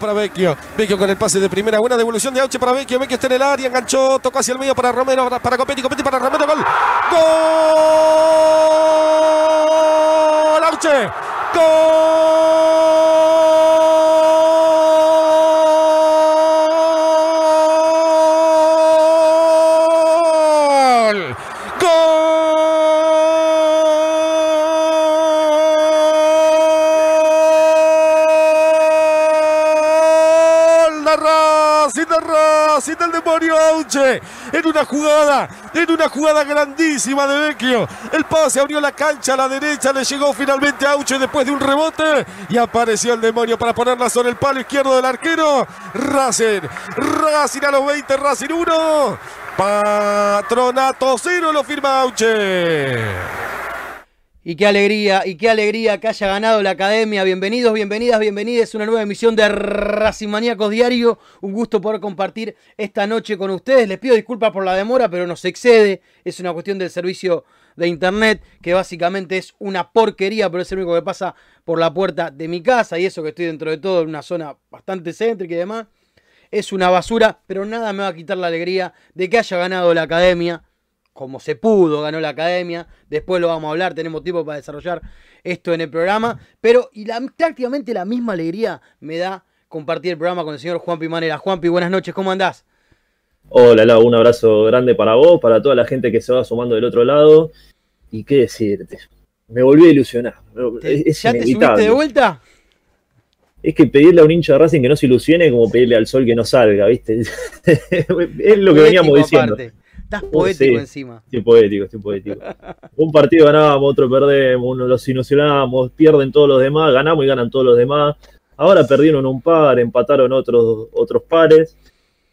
para Vecchio. Vecchio con el pase de primera. Buena devolución de Auche para Vecchio. Vecchio está en el área. Enganchó. Tocó hacia el medio para Romero. Para, Copetti. Copetti para Romero. Gol. Gol. Auche. Gol. En una jugada, en una jugada grandísima de Vecchio. El pase abrió la cancha a la derecha. Le llegó finalmente a Auche después de un rebote. Y apareció el demonio para ponerla sobre el palo izquierdo del arquero. Racing, Racing a los 20, Racing 1. Patronato 0 lo firma Auche. Y qué alegría, y qué alegría que haya ganado la academia. Bienvenidos, bienvenidas, bienvenidas. Una nueva emisión de Racing Maníacos Diario. Un gusto poder compartir esta noche con ustedes. Les pido disculpas por la demora, pero nos excede. Es una cuestión del servicio de internet, que básicamente es una porquería, pero es el único que pasa por la puerta de mi casa. Y eso que estoy dentro de todo en una zona bastante céntrica y demás. Es una basura, pero nada me va a quitar la alegría de que haya ganado la academia como se pudo, ganó la academia. Después lo vamos a hablar, tenemos tiempo para desarrollar esto en el programa. Pero y la, prácticamente la misma alegría me da compartir el programa con el señor Juanpi Manera. Juanpi, buenas noches, ¿cómo andás? Hola, Lau, un abrazo grande para vos, para toda la gente que se va sumando del otro lado. Y qué decirte, me volví a ilusionar. ¿Te- Es ¿Ya te subiste de vuelta? Es que pedirle a un hincha de Racing que no se ilusione es como pedirle al sol que no salga, ¿viste? es lo que veníamos Poético diciendo. aparte. Estás poético sí. encima. Estoy poético, estoy poético. Un partido ganábamos, otro perdemos, uno los ilusionábamos, pierden todos los demás, ganamos y ganan todos los demás. Ahora perdieron un par, empataron otros, otros pares.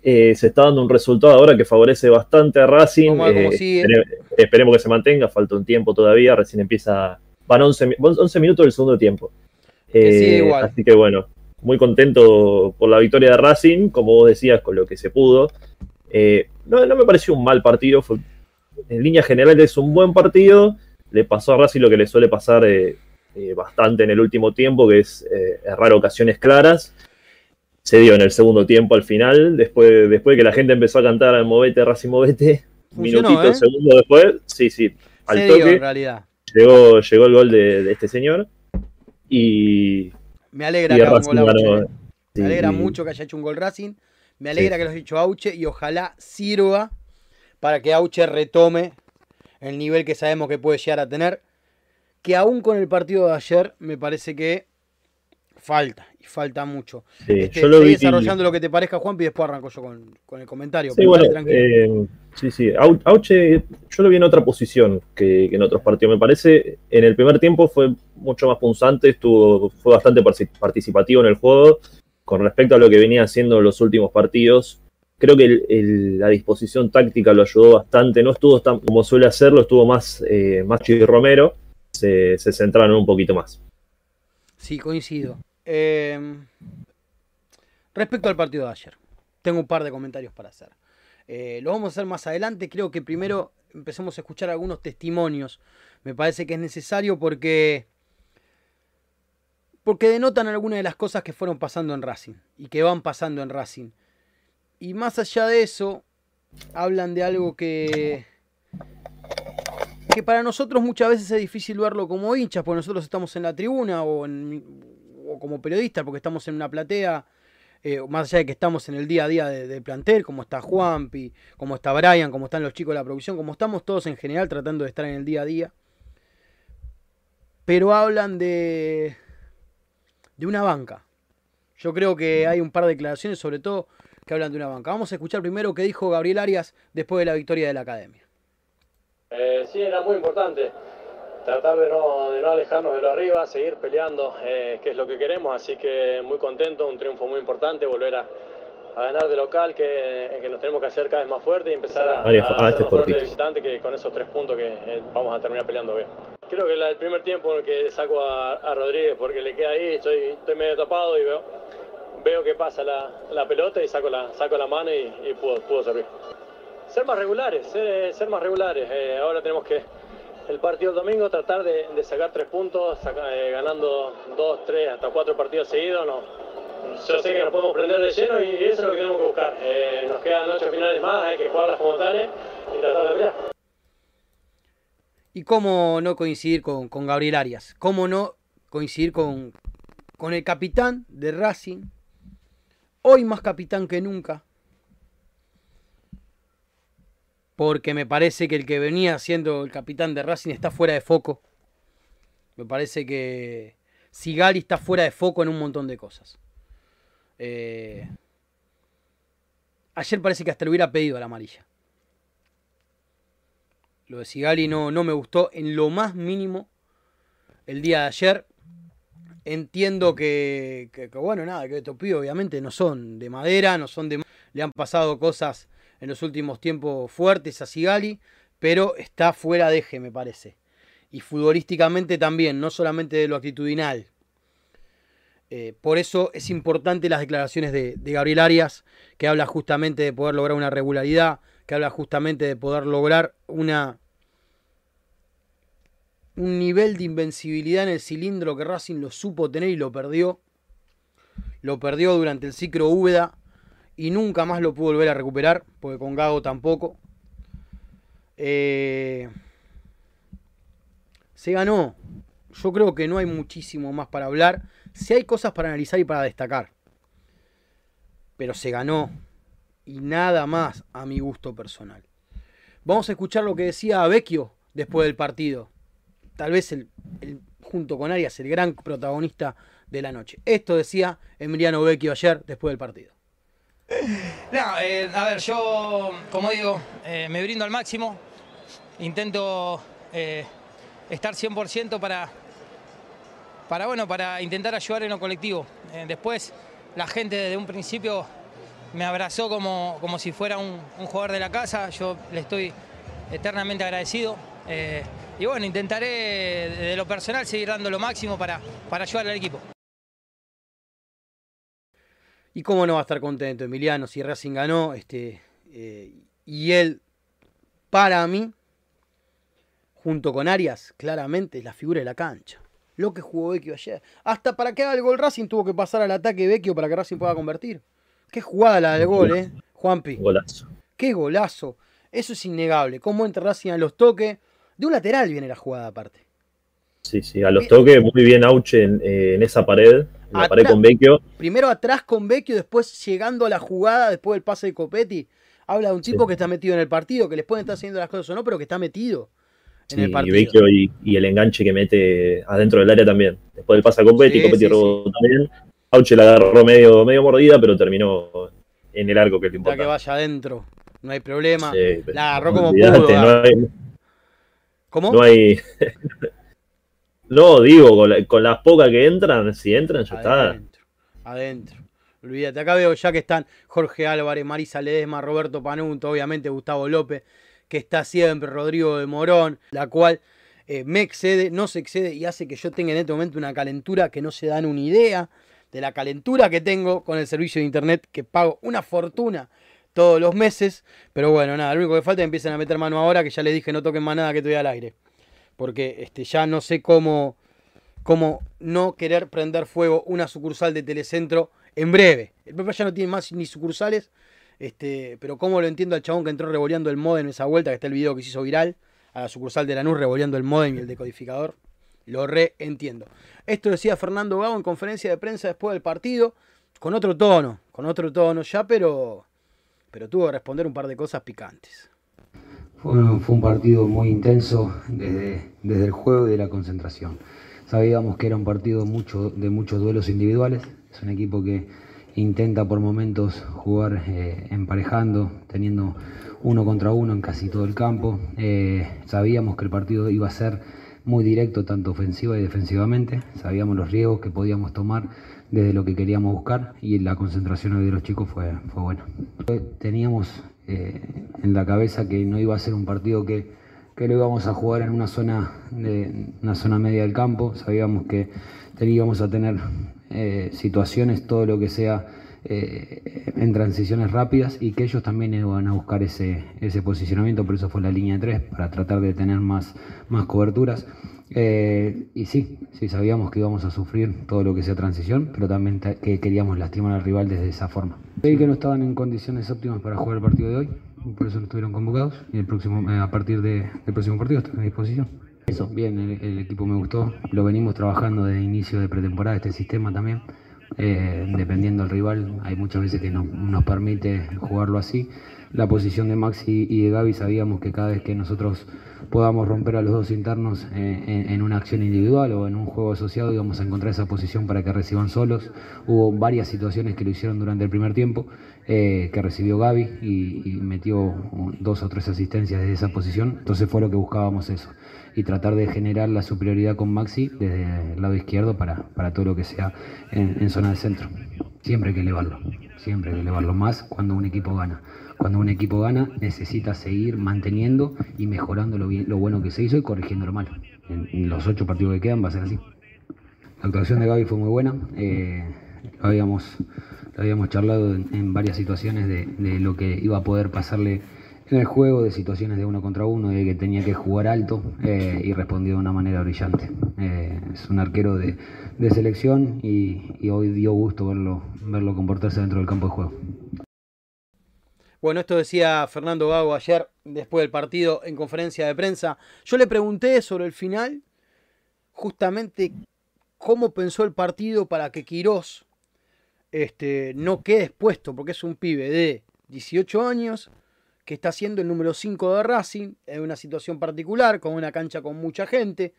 Eh, se está dando un resultado ahora que favorece bastante a Racing. Ver cómo Eh, sigue. espere- esperemos que se mantenga, falta un tiempo todavía, recién empieza. Van 11, mi- 11 minutos del segundo tiempo. Que Eh, sigue igual. Así que bueno, muy contento por la victoria de Racing, como vos decías, con lo que se pudo. Eh, no, no me pareció un mal partido, fue, en líneas generales es un buen partido. Le pasó a Racing lo que le suele pasar eh, eh, bastante en el último tiempo, que es eh, errar ocasiones claras. Se dio en el segundo tiempo al final, después, después de que la gente empezó a cantar Movete, Racing Movete, un Funcionó, minutito, segundo después, sí, sí, al Se dio toque en realidad. llegó, llegó el gol de, de este señor. Y, Me alegra que ganó. eh. Me alegra Sí. mucho que haya hecho un gol Racing. Me alegra Sí. que lo haya hecho Auche y ojalá sirva para que Auche retome el nivel que sabemos que puede llegar a tener. Que aún con el partido de ayer me parece que falta y falta mucho. Sí, Este, yo lo seguí vi. desarrollando lo que te parezca, Juan, y después arranco yo con, con el comentario. Sí, bueno, eh, sí, sí. Au- Auche, yo lo vi en otra posición que, que en otros partidos. Me parece, en el primer tiempo fue mucho más punzante, estuvo, fue bastante participativo en el juego con respecto a lo que venía haciendo en los últimos partidos. Creo que la disposición táctica lo ayudó bastante. No estuvo tan como suele hacerlo, estuvo más, eh, Chi Romero. se, centraron un poquito más. Sí, coincido. Eh, respecto al partido de ayer, tengo un par de comentarios para hacer. Eh, lo vamos a hacer más adelante. Creo que primero empecemos a escuchar algunos testimonios. Me parece que es necesario porque. Porque denotan algunas de las cosas que fueron pasando en Racing y que van pasando en Racing. Y más allá de eso, hablan de algo que. que para nosotros muchas veces es difícil verlo como hinchas, porque nosotros estamos en la tribuna o, o como periodistas, porque estamos en una platea eh, más allá de que estamos en el día a día del de plantel, como está Juanpi, como está Brian, como están los chicos de la producción, como estamos todos en general tratando de estar en el día a día. Pero hablan de, de una banca. Yo creo que hay un par de declaraciones, sobre todo, que hablan de una banca. Vamos a escuchar primero qué dijo Gabriel Arias después de la victoria de la academia. Eh, sí, era muy importante tratar de no, de no alejarnos de lo arriba, seguir peleando, eh, que es lo que queremos, así que muy contento, un triunfo muy importante, volver a, a ganar de local, que, que, nos tenemos que hacer cada vez más fuerte y empezar a, a, a este fuerte de visitante, que con esos tres puntos que eh, vamos a terminar peleando bien. Creo que la, el primer tiempo en el que saco a, a, Rodríguez porque le queda ahí, estoy, estoy medio tapado y veo, veo que pasa la, la pelota y saco la, saco la mano y, y pudo, pudo servir. Ser más regulares, ser, ser más regulares. Eh, ahora tenemos que el partido del domingo, tratar de, de sacar tres puntos, saca, eh, ganando dos, tres, hasta cuatro partidos seguidos. No, yo sé que nos podemos prender de lleno y eso es lo que tenemos que buscar. Eh, nos quedan ocho finales más, hay que jugarlas como tales y tratar de pelear. Y cómo no coincidir con, con Gabriel Arias, cómo no coincidir con, con el capitán de Racing, hoy más capitán que nunca, porque me parece que el que venía siendo el capitán de Racing está fuera de foco. Me parece que Sigali está fuera de foco en un montón de cosas. Eh... Ayer parece que hasta le hubiera pedido a la amarilla. Lo de Sigali no, no me gustó en lo más mínimo el día de ayer. Entiendo que, bueno, nada, que estos pibes obviamente no son de madera, no son de... Le han pasado cosas en los últimos tiempos fuertes a Sigali, pero está fuera de eje, me parece. Y futbolísticamente también, no solamente de lo actitudinal. Eh, por eso es importante las declaraciones de, Gabriel Arias, que habla justamente de poder lograr una regularidad, que habla justamente de poder lograr una un nivel de invencibilidad en el cilindro que Racing lo supo tener y lo perdió. Lo perdió durante el ciclo Úbeda y nunca más lo pudo volver a recuperar, porque con Gago tampoco. Eh, se ganó. Yo creo que no hay muchísimo más para hablar. Si hay cosas para analizar y para destacar. Pero se ganó. Y nada más a mi gusto personal. Vamos a escuchar lo que decía Vecchio después del partido. Tal vez el, junto con Arias el gran protagonista de la noche. Esto decía Emiliano Vecchio ayer después del partido. Eh, a ver, yo, como digo, eh, me brindo al máximo. Intento eh, estar 100% para, para, bueno, para intentar ayudar en lo colectivo. Eh, después, la gente desde un principio me abrazó como, como si fuera un, jugador de la casa. Yo le estoy eternamente agradecido. Eh, y bueno, intentaré de lo personal seguir dando lo máximo para, para ayudar al equipo. Y cómo no va a estar contento Emiliano si Racing ganó. Este, eh, y él, para mí, junto con Arias, claramente es la figura de la cancha. Lo que jugó Vecchio ayer. Hasta para que haga el gol Racing tuvo que pasar al ataque Vecchio para que Racing pueda convertir. Qué jugada la del gol, ¿eh? Juanpi. Golazo. Qué golazo. Eso es innegable. Cómo entra Racing a los toques. De un lateral viene la jugada aparte. Sí, sí, a los toques muy bien Auche en, eh, en esa pared. En la Atrás- pared con Vecchio. Primero atrás con Vecchio, después llegando a la jugada, después del pase de Copetti. Habla de un tipo Sí. que está metido en el partido, que les pueden estar haciendo las cosas o no, pero que está metido en Sí, el y partido. El enganche que mete adentro del área también. Después del pasa con Copetti, Sí, Copetti sí, robó también. Auche la agarró medio, medio mordida, pero terminó en el arco que lo Ya que vaya adentro, no hay problema. La agarró como pudo. No hay, ¿Cómo? no hay- No, digo, con, la- con las pocas que entran, si entran, ya está. Adentro, adentro. Olvídate, acá veo ya que están Jorge Álvarez, Marisa Ledesma, Roberto Panunto, obviamente Gustavo López, que está siempre, Rodrigo de Morón, la cual eh, me excede, no se excede y hace que yo tenga en este momento una calentura que no se dan una idea de la calentura que tengo con el servicio de internet que pago una fortuna todos los meses. Pero bueno, nada, lo único que falta es que empiecen a meter mano ahora que ya les dije no toquen más nada que estoy al aire. Porque este, ya no sé cómo, cómo no querer prender fuego una sucursal de Telecentro en breve. El Pepe ya no tiene más ni sucursales. Este, pero cómo lo entiendo al chabón que entró revoleando el modem en esa vuelta, que está el video que se hizo viral, a la sucursal de la NUS revoleando el modem y el decodificador. Lo reentiendo. Esto decía Fernando Gago en conferencia de prensa después del partido, con otro tono, con otro tono ya, pero, pero tuvo que responder un par de cosas picantes. Fue, fue un partido muy intenso desde, desde el juego y de la concentración. Sabíamos que era un partido mucho, de muchos duelos individuales. Es un equipo que intenta por momentos jugar eh, emparejando, teniendo uno contra uno en casi todo el campo. Eh, sabíamos que el partido iba a ser muy directo, tanto ofensiva y defensivamente. Sabíamos los riesgos que podíamos tomar desde lo que queríamos buscar y la concentración de los chicos fue, fue buena. Teníamos eh, en la cabeza que no iba a ser un partido que, que lo íbamos a jugar en una zona, de, una zona media del campo. Sabíamos que teníamos a tener eh, situaciones, todo lo que sea eh, en transiciones rápidas y que ellos también iban a buscar ese, ese posicionamiento, por eso fue la línea 3, para tratar de tener más, más coberturas. Eh, y sí, sí, sabíamos que íbamos a sufrir todo lo que sea transición, pero también que queríamos lastimar al rival desde esa forma. Creí que no estaban en condiciones óptimas para jugar el partido de hoy, por eso no estuvieron convocados y el próximo, a partir de, del próximo partido están a disposición. Eso, bien, el, el, equipo me gustó, lo venimos trabajando desde inicio de pretemporada, este sistema también. Eh, dependiendo del rival, hay muchas veces que no, nos permite jugarlo así. La posición de Maxi y de Gaby sabíamos que cada vez que nosotros podamos romper a los dos internos eh, en, una acción individual o en un juego asociado íbamos a encontrar esa posición para que reciban solos. Hubo varias situaciones que lo hicieron durante el primer tiempo, eh, que recibió Gaby y, y, metió dos o tres asistencias desde esa posición. Entonces fue lo que buscábamos eso y tratar de generar la superioridad con Maxi desde el lado izquierdo para, para todo lo que sea en, zona de centro. Siempre hay que elevarlo, siempre hay que elevarlo más cuando un equipo gana. Cuando un equipo gana necesita seguir manteniendo y mejorando lo, bien, lo bueno que se hizo y corrigiendo lo malo. En, los ocho partidos que quedan va a ser así. La actuación de Gaby fue muy buena. Eh, lo, habíamos, habíamos charlado en, varias situaciones de lo que iba a poder pasarle en el juego de situaciones de uno contra uno, de que tenía que jugar alto eh, y respondió de una manera brillante. Eh, es un arquero de, de selección y, y, hoy dio gusto verlo, verlo comportarse dentro del campo de juego. Bueno, esto decía Fernando Gago ayer después del partido en conferencia de prensa. Yo le pregunté sobre el final, justamente cómo pensó el partido para que Quirós este, no quede expuesto, porque es un pibe de 18 años que está siendo el número 5 de Racing, en una situación particular, con una cancha con mucha gente,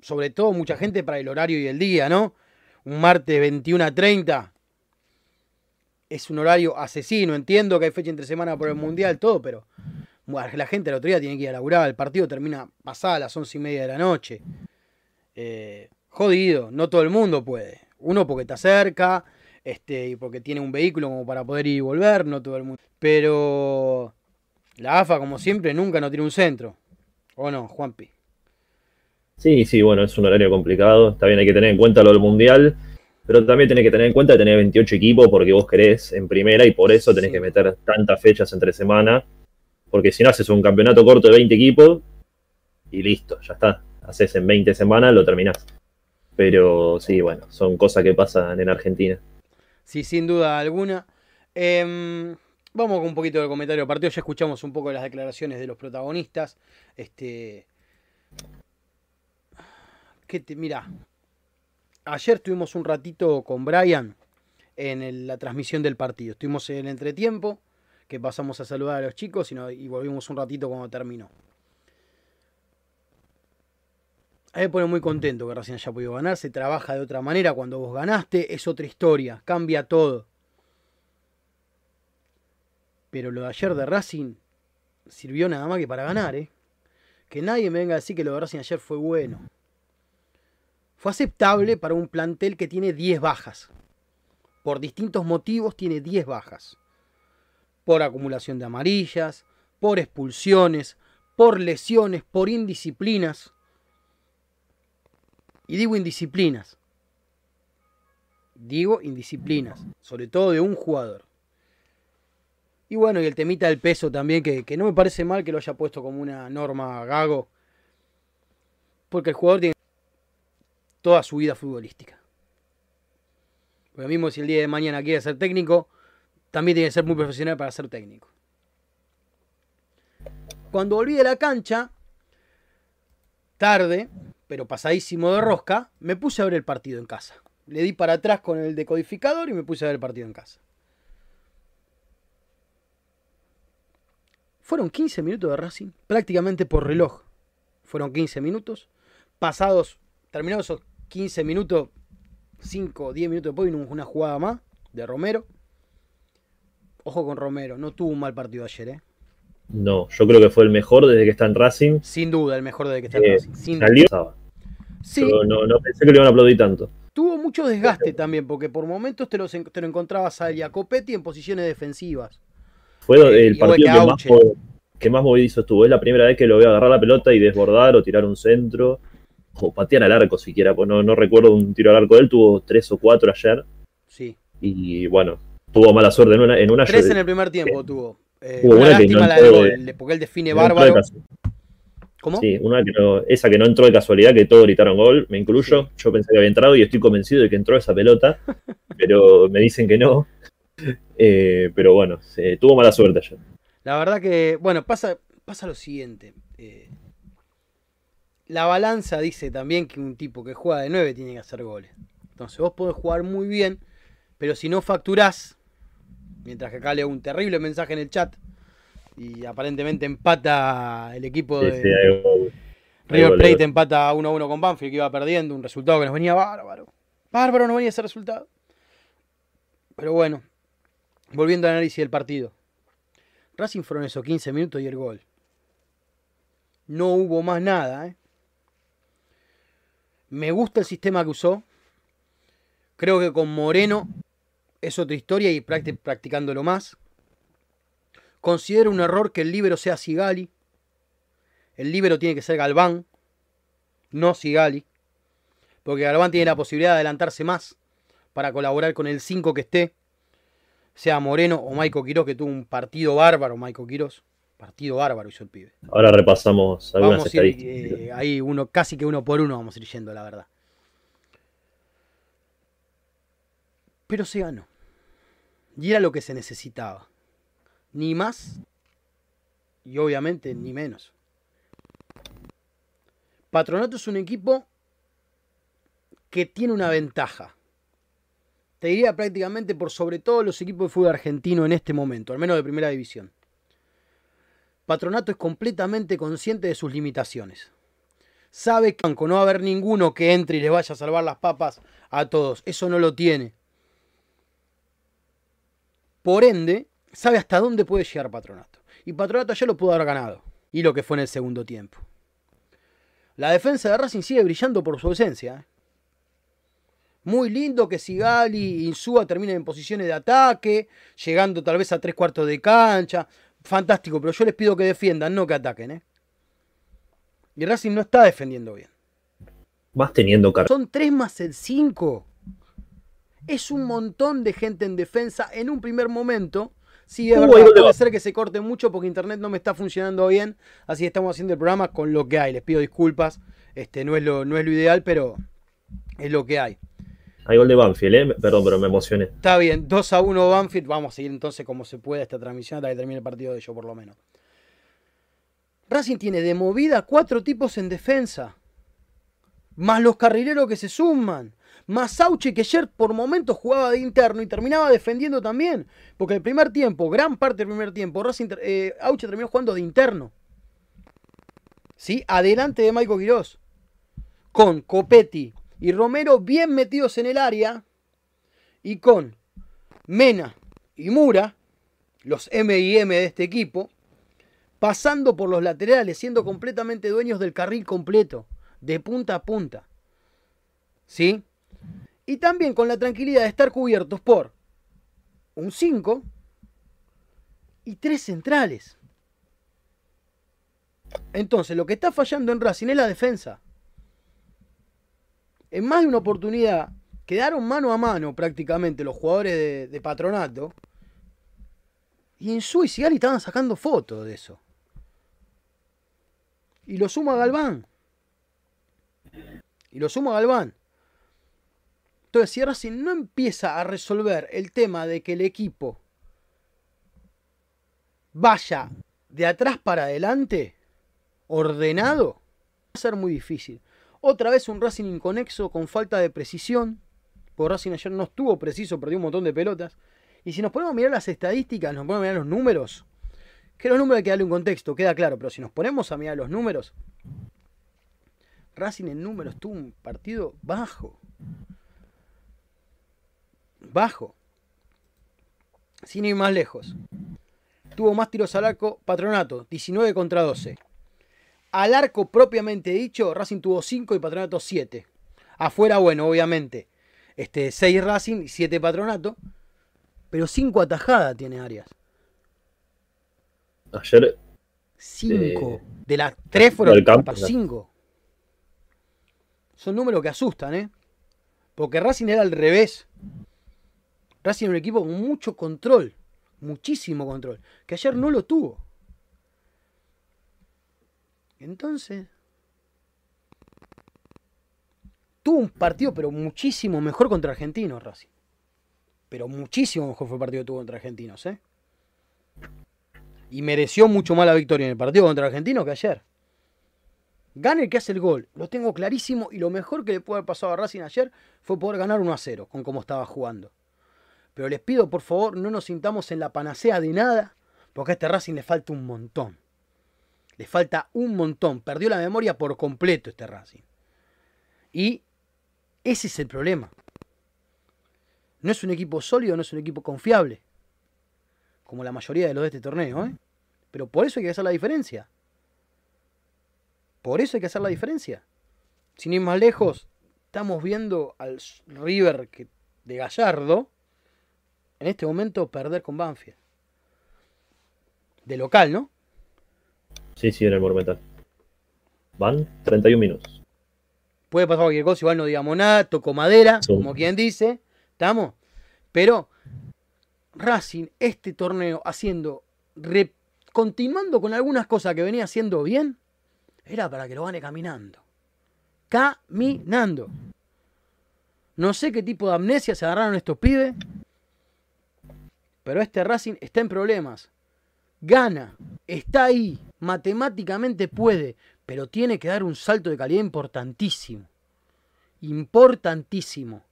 sobre todo mucha gente para el horario y el día, ¿no? Un martes 21 a 30 es un horario asesino, entiendo que hay fecha entre semana por el Mundial, todo, pero la gente el otro día tiene que ir a laburar, el partido termina pasada a las once y media de la noche. Eh, jodido, no todo el mundo puede. Uno porque está cerca, este, y porque tiene un vehículo como para poder ir y volver, no todo el mundo. Pero la AFA, como siempre, nunca no tiene un centro. ¿O no, Juanpi? Sí, sí, bueno, es un horario complicado. También hay que tener en cuenta lo del Mundial. Pero también tenés que tener en cuenta tenés 28 equipos porque vos querés en primera y por eso tenés sí. que meter tantas fechas entre semana. Porque si no haces un campeonato corto de 20 equipos y listo, ya está. Haces en 20 semanas, lo terminás. Pero sí, bueno, son cosas que pasan en Argentina. Sí, sin duda alguna. Eh, vamos con un poquito del comentario del partido. Ya escuchamos un poco las declaraciones de los protagonistas. Este. ¿Qué te, mira, ayer tuvimos un ratito con Brian en la transmisión del partido. Estuvimos en el entretiempo, que pasamos a saludar a los chicos y, volvimos un ratito cuando terminó. A me pone muy contento que Racing haya podido ganar. Se trabaja de otra manera. Cuando vos ganaste es otra historia. Cambia todo. Pero lo de ayer de Racing sirvió nada más que para ganar, ¿eh? Que nadie me venga a decir que lo de Racing ayer fue bueno. Fue aceptable para un plantel que tiene 10 bajas. Por distintos motivos tiene 10 bajas. Por acumulación de amarillas, por expulsiones, por lesiones, por indisciplinas. Y digo indisciplinas. Digo indisciplinas, sobre todo de un jugador. Y bueno, y el temita del peso también, que, que no me parece mal que lo haya puesto como una norma Gago, porque el jugador tiene toda su vida futbolística. Porque mismo si el día de mañana quiere ser técnico, también tiene que ser muy profesional para ser técnico. Cuando volví de la cancha, tarde, pero pasadísimo de rosca, me puse a ver el partido en casa. Le di para atrás con el decodificador y me puse a ver el partido en casa. Fueron 15 minutos de Racing, prácticamente por reloj. Fueron 15 minutos. Pasados, terminados esos 15 minutos, 5 o 10 minutos después vino una jugada más de Romero. Ojo con Romero, no tuvo un mal partido ayer, ¿eh? No, yo creo que fue el mejor desde que está en Racing. Sin duda, el mejor desde que está en Eh, Racing. Sin salió, duda. Sí, Yo no, no pensé que le iban a aplaudir tanto. tuvo mucho desgaste también, porque por momentos te, los te lo encontrabas a Jacopetti en posiciones defensivas. Fue el partido que más, que más movidizo estuvo. Es la primera vez que lo veo agarrar la pelota y desbordar o tirar un centro o patear al arco siquiera. Pues no, no recuerdo un tiro al arco de él. Tuvo tres o cuatro ayer Sí. y bueno, tuvo mala suerte en una. En una Tres yo- en el primer tiempo tuvo. Eh, una una que lástima no la gol, de- porque él define no entró de bárbaro. ¿Cómo? Sí, una que no- esa que no entró de casualidad, que todos gritaron gol, me incluyo. Yo pensé que había entrado y estoy convencido de que entró esa pelota, pero me dicen que no. Eh, pero bueno, se- tuvo mala suerte ayer. La verdad que, bueno, pasa, pasa lo siguiente. eh, la balanza dice también que un tipo que juega de 9 tiene que hacer goles. Entonces vos podés jugar muy bien, pero si no facturás, mientras que acá leo un terrible mensaje en el chat, y aparentemente empata el equipo Sí, de sí. River Plate empata 1 a 1 con Banfield, que iba perdiendo, un resultado que nos venía bárbaro. Bárbaro no venía ese resultado. Pero bueno, volviendo al análisis del partido. Racing fueron esos 15 minutos y el gol. No hubo más nada. ¿eh? Me gusta el sistema que usó. Creo que con Moreno es otra historia y practi- practicándolo más. Considero un error que el líbero sea Sigali. El líbero tiene que ser Galván, no Sigali. Porque Galván tiene la posibilidad de adelantarse más para colaborar con el 5 que esté. Sea Moreno o Maico Quirós, que tuvo un partido bárbaro, Maico Quirós. Partido bárbaro hizo el pibe. Ahora repasamos algunas Vamos a ir estadísticas. eh, ahí uno, casi que uno por uno vamos a ir yendo, la verdad. Pero se ganó. Y era lo que se necesitaba. Ni más y obviamente ni menos. Patronato es un equipo que tiene una ventaja. Te diría prácticamente por sobre todo los equipos de fútbol argentino en este momento, al menos de primera división. Patronato es completamente consciente de sus limitaciones. Sabe que no va a haber ninguno que entre y les vaya a salvar las papas a todos. Eso no lo tiene. Por ende, sabe hasta dónde puede llegar Patronato. Y Patronato ya lo pudo haber ganado. Y lo que fue en el segundo tiempo. La defensa de Racing sigue brillando por su ausencia. ¿eh? Muy lindo que Sigali y Insúa terminen en posiciones de ataque, llegando tal vez a tres cuartos de cancha. Fantástico, pero yo les pido que defiendan, no que ataquen. ¿eh? Y Racing no está defendiendo bien. Más teniendo carga. Son 3 más el 5. Es un montón de gente en defensa en un primer momento. Sí, es Uh, verdad, puede ser que se corte mucho porque internet no me está funcionando bien. Así que estamos haciendo el programa con lo que hay. Les pido disculpas. Este, no, es lo, no es lo ideal, pero es lo que hay. Hay gol de Banfield, ¿eh? Perdón, pero me emocioné. Está bien, 2 a 1 Banfield. Vamos a seguir entonces como se pueda esta transmisión hasta que termine el partido de ellos, por lo menos. Racing tiene de movida cuatro tipos en defensa. Más los carrileros que se suman. Más Sauche que ayer por momentos jugaba de interno y terminaba defendiendo también. Porque el primer tiempo, gran parte del primer tiempo, Racing, eh, Auche terminó jugando de interno. ¿Sí? Adelante de Maico Quirós. Con Copetti y Romero bien metidos en el área. Y con Mena y Mura, los M y M de este equipo, pasando por los laterales, siendo completamente dueños del carril completo, de punta a punta. ¿Sí? Y también con la tranquilidad de estar cubiertos por un 5 y tres centrales. Entonces, lo que está fallando en Racing es la defensa. En más de una oportunidad quedaron mano a mano prácticamente los jugadores de, patronato. Y en su y Sigali estaban sacando fotos de eso. Y lo suma Galván. Y lo suma Galván. Entonces, si Racing no empieza a resolver el tema de que el equipo vaya de atrás para adelante, ordenado, va a ser muy difícil. Otra vez un Racing inconexo con falta de precisión. Porque Racing ayer no estuvo preciso, perdió un montón de pelotas. Y si nos ponemos a mirar las estadísticas, nos ponemos a mirar los números, que los números hay que darle un contexto, queda claro, pero si nos ponemos a mirar los números, Racing en números tuvo un partido bajo. Bajo. Sin ir más lejos. Tuvo más tiros al arco Patronato, 19 contra 12. Al arco propiamente dicho, Racing tuvo 5 y Patronato 7. Afuera, bueno, obviamente. Este, 6 Racing y 7 Patronato. Pero 5 atajadas tiene Arias. Ayer 5. Eh, de las 3 fueron del campo, 5. Son números que asustan, ¿eh? Porque Racing era al revés. Racing era un equipo con mucho control. Muchísimo control. Que ayer no lo tuvo. Entonces. Tuvo un partido, pero muchísimo mejor contra Argentinos, Racing. Pero muchísimo mejor fue el partido que tuvo contra Argentinos, ¿eh? Y mereció mucho más la victoria en el partido contra Argentinos que ayer. Gana el que hace el gol. Lo tengo clarísimo. Y lo mejor que le pudo haber pasado a Racing ayer fue poder ganar 1 a 0 con cómo estaba jugando. Pero les pido, por favor, no nos sintamos en la panacea de nada. Porque a este Racing le falta un montón. Le falta un montón. Perdió la memoria por completo este Racing. Y ese es el problema. No es un equipo sólido, no es un equipo confiable. Como la mayoría de los de este torneo, ¿eh? Pero por eso hay que hacer la diferencia. Por eso hay que hacer la diferencia. Sin ir más lejos, estamos viendo al River que, de Gallardo en este momento perder con Banfield. De local, ¿no? Sí, sí, en el Monumental. Van 31 minutos. Puede pasar cualquier cosa, igual no digamos nada, toco madera, Sí. como quien dice, ¿estamos? Pero Racing, este torneo, haciendo, re- continuando con algunas cosas que venía haciendo bien, era para que lo gane caminando. Caminando. No sé qué tipo de amnesia se agarraron estos pibes, pero este Racing está en problemas. Gana, está ahí, matemáticamente puede, pero tiene que dar un salto de calidad importantísimo. Importantísimo.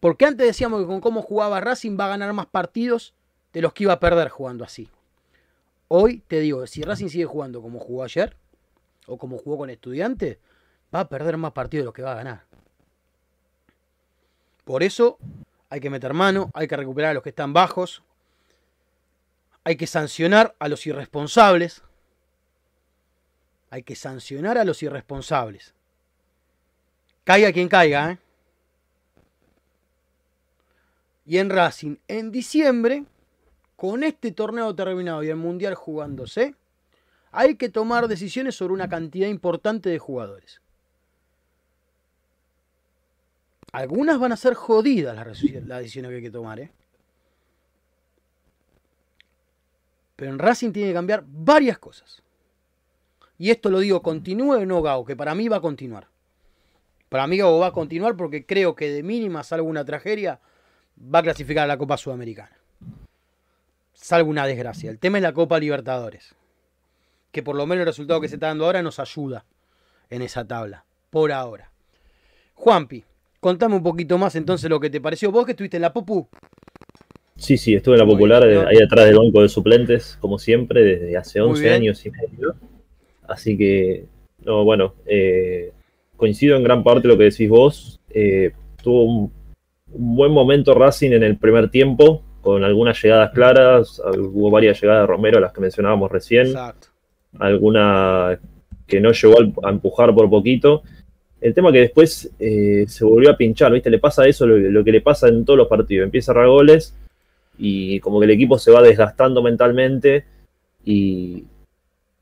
Porque antes decíamos que con cómo jugaba Racing va a ganar más partidos de los que iba a perder jugando así. Hoy te digo, si Racing sigue jugando como jugó ayer, o como jugó con estudiantes, va a perder más partidos de los que va a ganar. Por eso hay que meter mano, hay que recuperar a los que están bajos, hay que sancionar a los irresponsables. Hay que sancionar a los irresponsables. Caiga quien caiga, ¿eh? Y en Racing, en diciembre, con este torneo terminado y el Mundial jugándose, hay que tomar decisiones sobre una cantidad importante de jugadores. Algunas van a ser jodidas las, decisiones que hay que tomar, ¿eh? Pero en Racing tiene que cambiar varias cosas. Y esto lo digo, continúe o no Gao, que para mí va a continuar. Para mí Gao va a continuar porque creo que de mínima, salvo una tragedia, va a clasificar a la Copa Sudamericana. Salvo una desgracia. El tema es la Copa Libertadores. Que por lo menos el resultado que se está dando ahora nos ayuda en esa tabla. Por ahora. Juanpi, contame un poquito más entonces lo que te pareció. Vos que estuviste en la Popu. Sí, sí, estuve en la Muy popular, bien. ahí atrás del banco de suplentes, como siempre, desde hace Muy 11 bien. años y medio. Así que, no, bueno, eh, coincido en gran parte lo que decís vos. Eh, tuvo un, un buen momento Racing en el primer tiempo, con algunas llegadas claras. Hubo varias llegadas de Romero, las que mencionábamos recién. Exacto. alguna que no llegó a empujar por poquito. El tema que después eh, se volvió a pinchar, ¿viste? Le pasa eso, lo, lo que le pasa en todos los partidos. Empieza a goles y como que el equipo se va desgastando mentalmente y,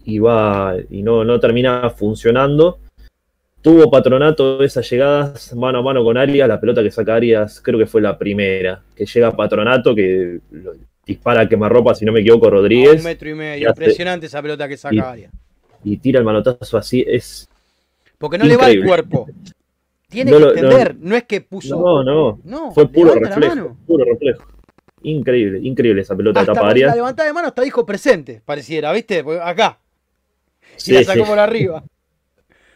y va y no, no termina funcionando. tuvo Patronato esas llegadas mano a mano con Arias, la pelota que saca Arias creo que fue la primera, que llega Patronato, que lo dispara a quemarropa, si no me equivoco, A Rodríguez, un metro y y medio. hace- Impresionante esa pelota que y- saca Arias. y tira el manotazo así, es... Porque no le va el cuerpo. Tiene No que no- entender. No, es que puso. No, no, No, fue puro reflejo, puro reflejo. Increíble, increíble esa pelota Hasta tapa con Arias. la levantada de mano hasta dijo presente, pareciera, ¿viste? Acá. Y Sí, la sacó sí. por arriba.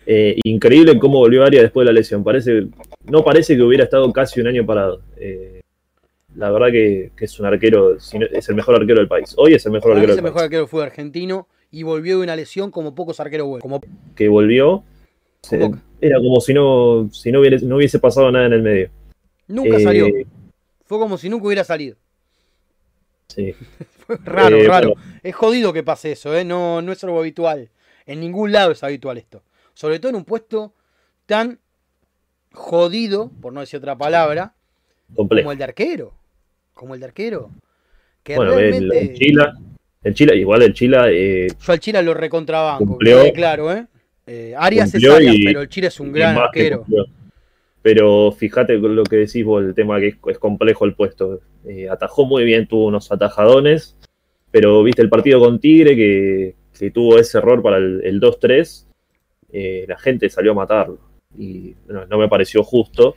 Eh, increíble cómo volvió Arias después de la lesión. Parece, no parece que hubiera estado casi un año parado. Eh, la verdad que, que es un arquero, es el mejor arquero del país. Hoy es el mejor arquero es el mejor país. arquero del fútbol argentino y volvió de una lesión como pocos arqueros buenos. Como Que volvió, se- era como si no, si no, hubiese pasado nada en el medio. nunca Eh, salió. Fue como si nunca hubiera salido. Sí. Raro, Eh, raro. bueno. Es jodido que pase eso, ¿eh? No, no es algo habitual. En ningún lado es habitual esto. Sobre todo en un puesto tan jodido, por no decir otra palabra, complejo. como el de arquero. Como el de arquero. Que Bueno, el, realmente. el Chila, el Chila, igual el Chila, eh, Yo al Chila lo recontrabanco, Cumplió. claro, ¿eh? Eh, Arias es Arias, y- pero el Chila es un gran arquero. cumplió. Pero fíjate lo que decís vos, el tema que es, es complejo el puesto. Eh, atajó muy bien, tuvo unos atajadones, pero viste el partido con Tigre que, que tuvo ese error para el, el 2-3, eh, la gente salió a matarlo. Y no, no me pareció justo,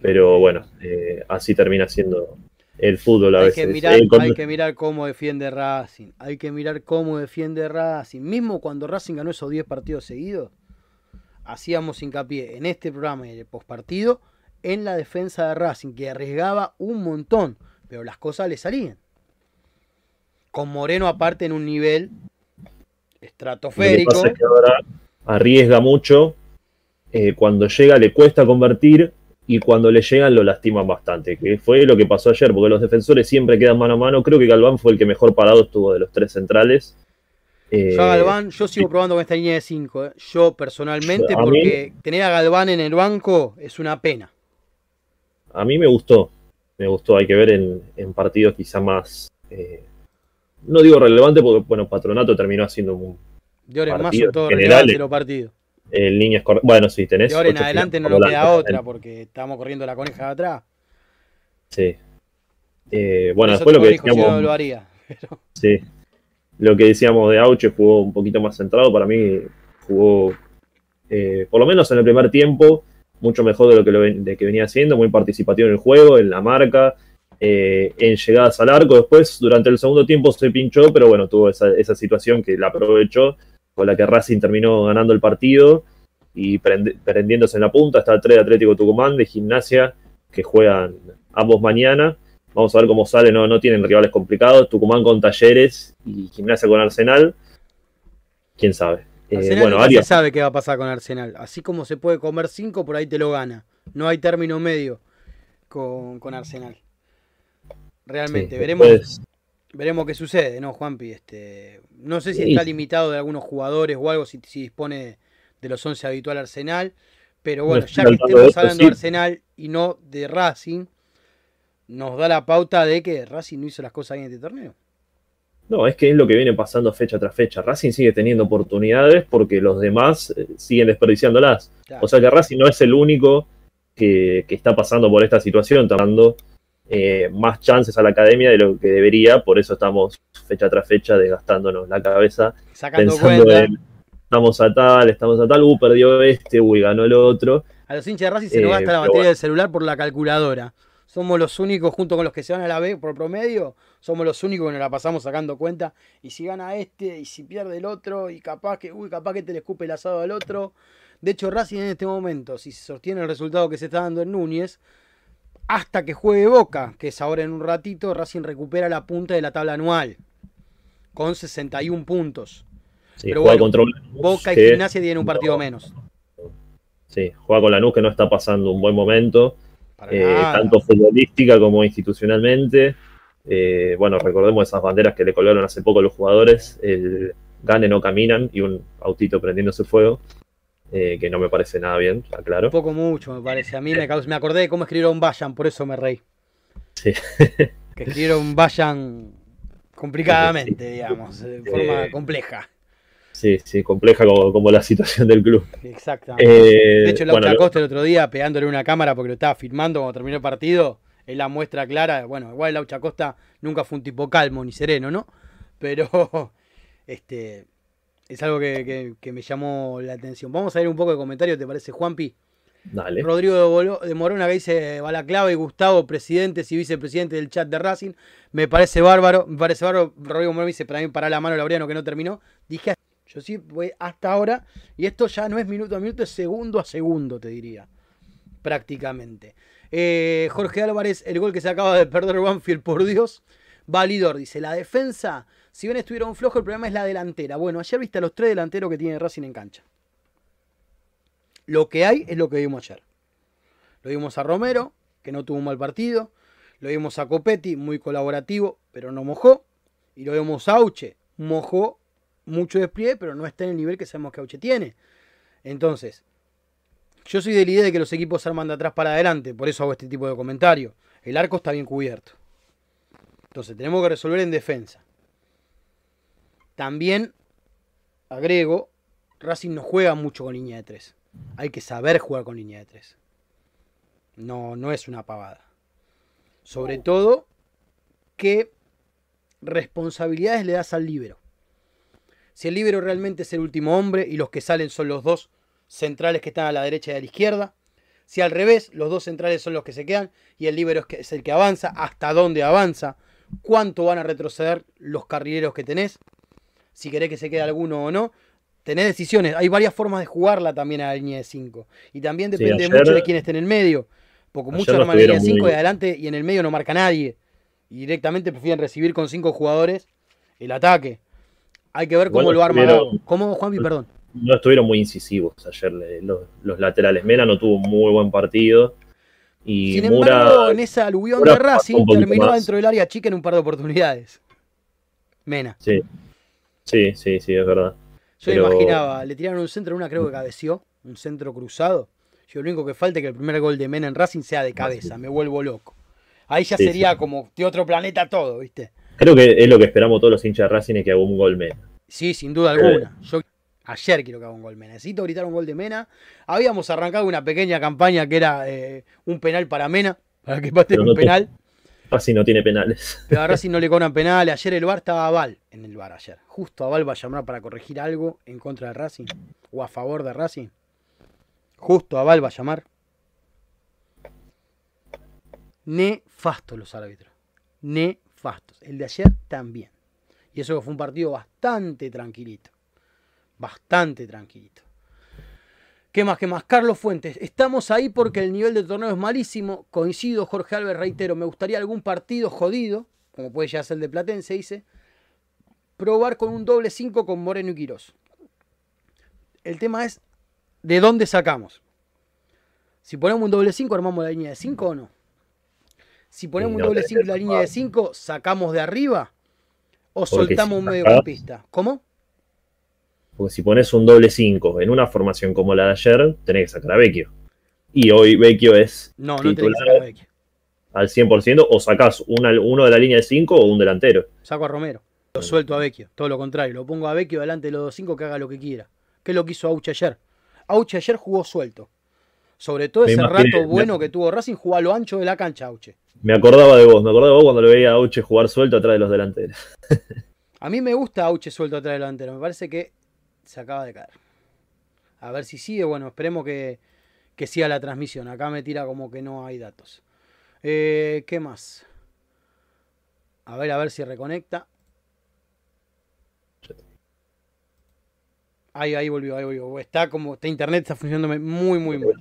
pero bueno, eh, así termina siendo el fútbol a Hay veces. que, mirar, con- hay que mirar cómo defiende Racing. Hay que mirar cómo defiende Racing. Mismo cuando Racing ganó esos 10 partidos seguidos, hacíamos hincapié en este programa y en el postpartido en la defensa de Racing, que arriesgaba un montón, pero las cosas le salían. Con Moreno aparte en un nivel Lo que estratosférico. pasa es que ahora arriesga mucho. eh, cuando llega le cuesta convertir y cuando le llegan lo lastiman bastante. Que fue lo que pasó ayer, porque los defensores siempre quedan mano a mano. Creo que Galván fue el que mejor parado estuvo de los tres centrales. Eh, Yo a Galván, yo sigo probando con esta línea de 5. Yo personalmente, mí- porque tener a Galván en el banco es una pena. A mí me gustó. Me gustó. Hay que ver en, en partidos quizá más. eh, no digo relevante porque, bueno, Patronato terminó haciendo un. De ahora en más generales. relevantes los partidos. en líneas Bueno, sí, tenés. De ahora en adelante no nos queda otra porque estamos corriendo la coneja de atrás. Sí. Eh, bueno, después lo que no lo haría. Pero Sí. Lo que decíamos de Auche jugó un poquito más centrado. Para mí jugó, eh, por lo menos en el primer tiempo, mucho mejor de lo que, lo de que venía haciendo. Muy participativo en el juego, en la marca, eh, en llegadas al arco. Después, durante el segundo tiempo, se pinchó, pero bueno, tuvo esa, esa situación que la aprovechó, con la que Racing terminó ganando el partido y prende- prendiéndose en la punta. Está el 3 de Atlético Tucumán, de Gimnasia, que juegan ambos mañana. Vamos a ver cómo sale, no, no tienen rivales complicados. Tucumán con Talleres y Gimnasia con Arsenal. ¿Quién sabe? Eh, bueno, se sabe qué va a pasar con Arsenal. Así como se puede comer 5, por ahí te lo gana. No hay término medio con, con Arsenal. Realmente, sí, veremos, después- veremos qué sucede, ¿no, Juanpi? Este, no sé si Sí. está limitado de algunos jugadores o algo, si, si dispone de los 11 habitual Arsenal. Pero bueno, ya que estemos hablando de. Arsenal y no de Racing, nos da la pauta de que Racing no hizo las cosas bien en este torneo. No, es que es lo que viene pasando fecha tras fecha. Racing sigue teniendo oportunidades porque los demás eh, siguen desperdiciándolas. Claro. O sea que Racing no es el único que, que está pasando por esta situación, está dando eh, más chances a la academia de lo que debería, por eso estamos fecha tras fecha desgastándonos la cabeza, Sacando pensando cuenta. en estamos a tal, estamos a tal, uh, perdió este, uy, ganó el otro. A los hinchas de Racing se nos Eh, gasta la batería bueno. del celular por la calculadora. Somos los únicos, junto con los que se van a la B por promedio, somos los únicos que nos la pasamos sacando cuenta. Y si gana este, y si pierde el otro, y capaz que, uy, capaz que te le escupe el asado al otro. De hecho, Racing en este momento, si se sostiene el resultado que se está dando en Núñez, hasta que juegue Boca, que es ahora en un ratito, Racing recupera la punta de la tabla anual, con 61 puntos. Sí, Pero juega bueno, Boca y que- Gimnasia tienen un partido no, menos. Sí, juega con Lanús que no está pasando un buen momento. Eh, tanto futbolística como institucionalmente. Eh, bueno, recordemos esas banderas que le colgaron hace poco los jugadores, el gane no caminan y un autito prendiéndose fuego, eh, que no me parece nada bien, aclaro. Un poco mucho, me parece. A mí me, me acordé de cómo escribieron Vayan, por eso me reí. Sí. Que escribieron Vayan complicadamente, digamos, de forma Eh, compleja. Sí, sí, compleja como, como la situación del club. Exactamente. Eh, de hecho, bueno, Laucha lo- Costa el otro día pegándole una cámara porque lo estaba filmando cuando terminó el partido, es la muestra clara. Bueno, igual Laucha Costa nunca fue un tipo calmo ni sereno, ¿no? Pero este es algo que, que- que me llamó la atención. Vamos a ver un poco de comentario, ¿te parece, Juanpi? Dale. Rodrigo de, Morona que dice Balaclava y Gustavo, presidentes y vicepresidentes del chat de Racing. Me parece bárbaro, me parece bárbaro. Rodrigo Morona dice, para mí para la mano Laureano que no terminó. Dije, yo sí voy hasta ahora. Y esto ya no es minuto a minuto, es segundo a segundo, te diría. Prácticamente. Eh, Jorge Álvarez, el gol que se acaba de perder Banfield, por Dios. Validor dice, la defensa, si bien estuvieron flojos, el problema es la delantera. Bueno, ayer viste a los tres delanteros que tiene Racing en cancha. Lo que hay es lo que vimos ayer. Lo vimos a Romero, que no tuvo un mal partido. Lo vimos a Copetti, muy colaborativo, pero no mojó. Y lo vimos a Auche, mojó mucho despliegue, pero no está en el nivel que sabemos que Auche tiene. Entonces, yo soy de la idea de que los equipos se arman de atrás para adelante, por eso hago este tipo de comentario. El arco está bien cubierto. Entonces, tenemos que resolver en defensa. También, agrego, Racing no juega mucho con línea de 3. Hay que saber jugar con línea de 3. No, no es una pavada. Sobre todo, ¿qué responsabilidades le das al líbero? Si el líbero realmente es el último hombre y los que salen son los dos centrales que están a la derecha y a la izquierda. Si al revés, los dos centrales son los que se quedan y el líbero es, el que avanza, hasta dónde avanza, cuánto van a retroceder los carrileros que tenés, si querés que se quede alguno o no. Tenés decisiones, hay varias formas de jugarla también a la línea de 5. Y también Sí, depende ayer- mucho de quién esté en el medio. Porque muchos arman la línea de estuvieron 5 muy- y adelante y en el medio no marca nadie. Y directamente prefieren recibir con 5 jugadores el ataque. Hay que ver cómo lo arma. Gago. ¿Cómo, Juanpi? Perdón. No estuvieron muy incisivos ayer los, los laterales. Mena no tuvo un muy buen partido. Y Sin Mura. embargo, en esa aluvión Mura de Racing terminó más. dentro del área chica en un par de oportunidades. Mena. Sí. sí, sí, sí, es verdad. Yo Pero- me imaginaba, le tiraron un centro, una creo que cabeció, un centro cruzado. Yo lo único que falta es que el primer gol de Mena en Racing sea de cabeza, me vuelvo loco. Ahí ya Sí, sería sí. como de otro planeta todo, ¿viste? Creo que es lo que esperamos todos los hinchas de Racing es que haga un gol Mena. Sí, sin duda alguna. Yo ayer quiero que haga un gol Mena. Necesito gritar un gol de Mena. Habíamos arrancado una pequeña campaña que era eh, un penal para Mena, para que un no te- penal. Racing no tiene penales. Pero a Racing no le cobran penales. Ayer el VAR estaba a Val en el VAR ayer. Justo a Val va a llamar para corregir algo en contra de Racing. O a favor de Racing. Justo a Val va a llamar. Nefastos los árbitros. El de ayer también. Y eso fue un partido bastante tranquilito. Bastante tranquilito. ¿Qué más? ¿Qué más? Carlos Fuentes. Estamos ahí porque el nivel del torneo es malísimo. Coincido, Jorge Alves, reitero. Me gustaría algún partido jodido, como puede ya ser el de Platense, dice. Probar con un doble 5 con Moreno y Quirós. El tema es de dónde sacamos. Si ponemos un doble 5, armamos la línea de 5 o no. Si ponemos un doble tenés 5 y la que línea de armar. 5, sacamos de arriba o Porque soltamos si un mediocampista. ¿Cómo? Porque si pones un doble 5 en una formación como la de ayer, tenés que sacar a Vecchio. Y hoy Vecchio es No, no tenés que titular sacar a Vecchio. al 100% o sacás una- uno de la línea de 5 o un delantero. Saco a Romero. Lo suelto a Vecchio. Todo lo contrario. Lo pongo a Vecchio delante de los dos cinco que haga lo que quiera. ¿Qué es lo que hizo Auche ayer? Auche ayer jugó suelto. Sobre todo Me ese imaginé- rato bueno que tuvo Racing, jugó a lo ancho de la cancha, Auche. Me acordaba de vos, me acordaba de vos cuando lo veía a Auche jugar suelto atrás de los delanteros. A mí me gusta Auche suelto atrás del delantero. Me parece que se acaba de caer. A ver si sigue. Bueno, esperemos que, que siga la transmisión. Acá me tira como que no hay datos. Eh, ¿Qué más? A ver, a ver si reconecta. Ahí, ahí volvió, ahí volvió. Está como, está internet está funcionando muy, muy mal.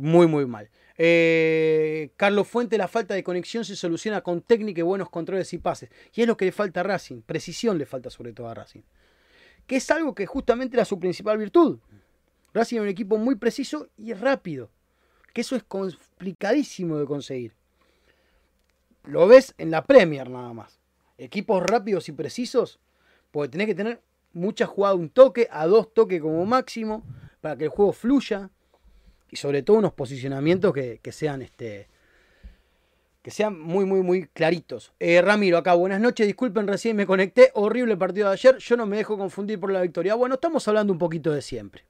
Muy, muy mal. Eh, Carlos Fuente, la falta de conexión se soluciona con técnica y buenos controles y pases. Y es lo que le falta a Racing. Precisión le falta sobre todo a Racing. Que es algo que justamente era su principal virtud. Racing es un equipo muy preciso y rápido. Que eso es complicadísimo de conseguir. Lo ves en la Premier nada más. Equipos rápidos y precisos, porque tenés que tener mucha jugada, un toque, a dos toques como máximo, para que el juego fluya. Y sobre todo unos posicionamientos que, que sean este, Que sean muy, muy, muy claritos. Eh, Ramiro, acá, buenas noches. Disculpen, recién me conecté. Horrible partido de ayer. Yo no me dejo confundir por la victoria. Bueno, estamos hablando un poquito de siempre.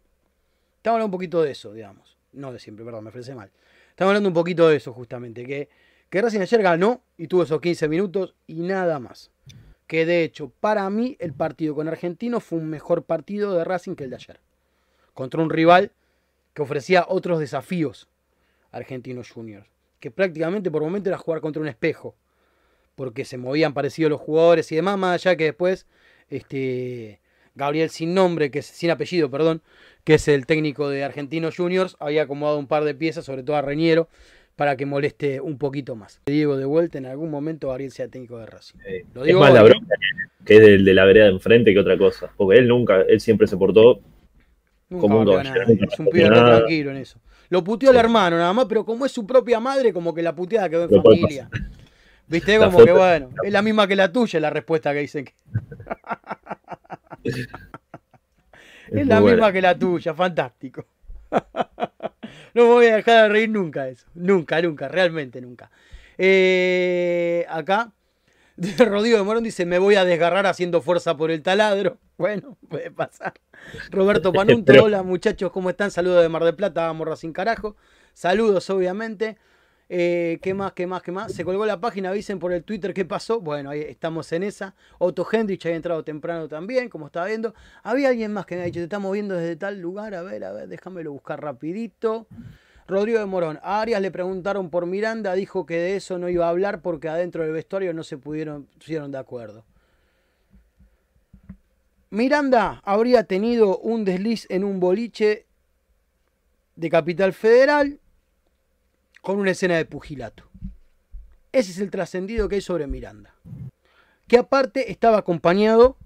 Estamos hablando un poquito de eso, digamos. No de siempre, perdón, me ofrece mal. Estamos hablando un poquito de eso, justamente. Que, que Racing ayer ganó y tuvo esos 15 minutos y nada más. Que de hecho, para mí, el partido con Argentino fue un mejor partido de Racing que el de ayer. Contra un rival que ofrecía otros desafíos Argentinos Juniors que prácticamente por momento era jugar contra un espejo, porque se movían parecidos los jugadores y demás, más allá que después este, Gabriel sin nombre, que es, sin apellido, perdón, que es el técnico de Argentinos Juniors, había acomodado un par de piezas, sobre todo a Reñero, para que moleste un poquito más. Diego de vuelta, en algún momento Gabriel sea técnico de Racing. Lo digo es más la bronca que es del de la vereda de enfrente que otra cosa, porque él nunca, él siempre se portó como un Es un pibe tranquilo en eso. Lo puteó el hermano nada más, pero como es su propia madre, como que la puteada quedó en familia. ¿Viste? Como que bueno, es la misma que la tuya la respuesta que dicen que. es, la misma que la tuya, fantástico. no me voy a dejar de reír nunca eso. Nunca, nunca, realmente nunca. Eh, acá Rodrigo de Morón dice, me voy a desgarrar haciendo fuerza por el taladro. Bueno, puede pasar. Roberto Panunto, hola muchachos, ¿cómo están? Saludos de Mar del Plata, vamos sin carajo. Saludos, obviamente. Eh, ¿Qué más, qué más, qué más? Se colgó la página, avisen por el Twitter qué pasó. Bueno, ahí estamos en esa. Otto Hendrich había entrado temprano también, como estaba viendo. Había alguien más que me ha dicho, te estamos viendo desde tal lugar. A ver, a ver, déjamelo buscar rapidito. Rodrigo de Morón, a Arias le preguntaron por Miranda, dijo que de eso no iba a hablar porque adentro del vestuario no se pudieron, pusieron de acuerdo. Miranda habría tenido un desliz en un boliche de Capital Federal con una escena de pugilato. Ese es el trascendido que hay sobre Miranda. Que aparte estaba acompañado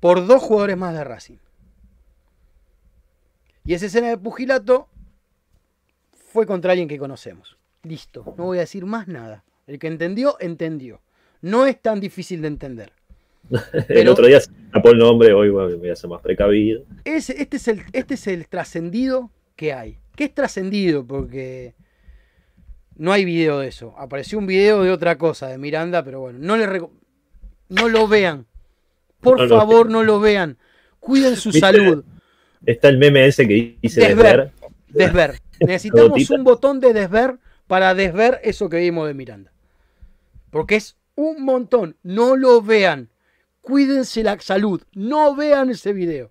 por dos jugadores más de Racing. Y esa escena de pugilato fue contra alguien que conocemos. Listo, no voy a decir más nada. El que entendió, entendió. No es tan difícil de entender. el otro día se tapó el nombre, hoy voy a ser más precavido. este, es el, este es el trascendido que hay. ¿Qué es trascendido? Porque no hay video de eso. Apareció un video de otra cosa, de Miranda, pero bueno, no, le no lo vean. Por favor, no lo vean. Cuiden su salud. Está el meme ese que dice desver. Desver. Necesitamos un botón de desver para desver eso que vimos de Miranda. Porque es un montón. No lo vean. Cuídense la salud. No vean ese video.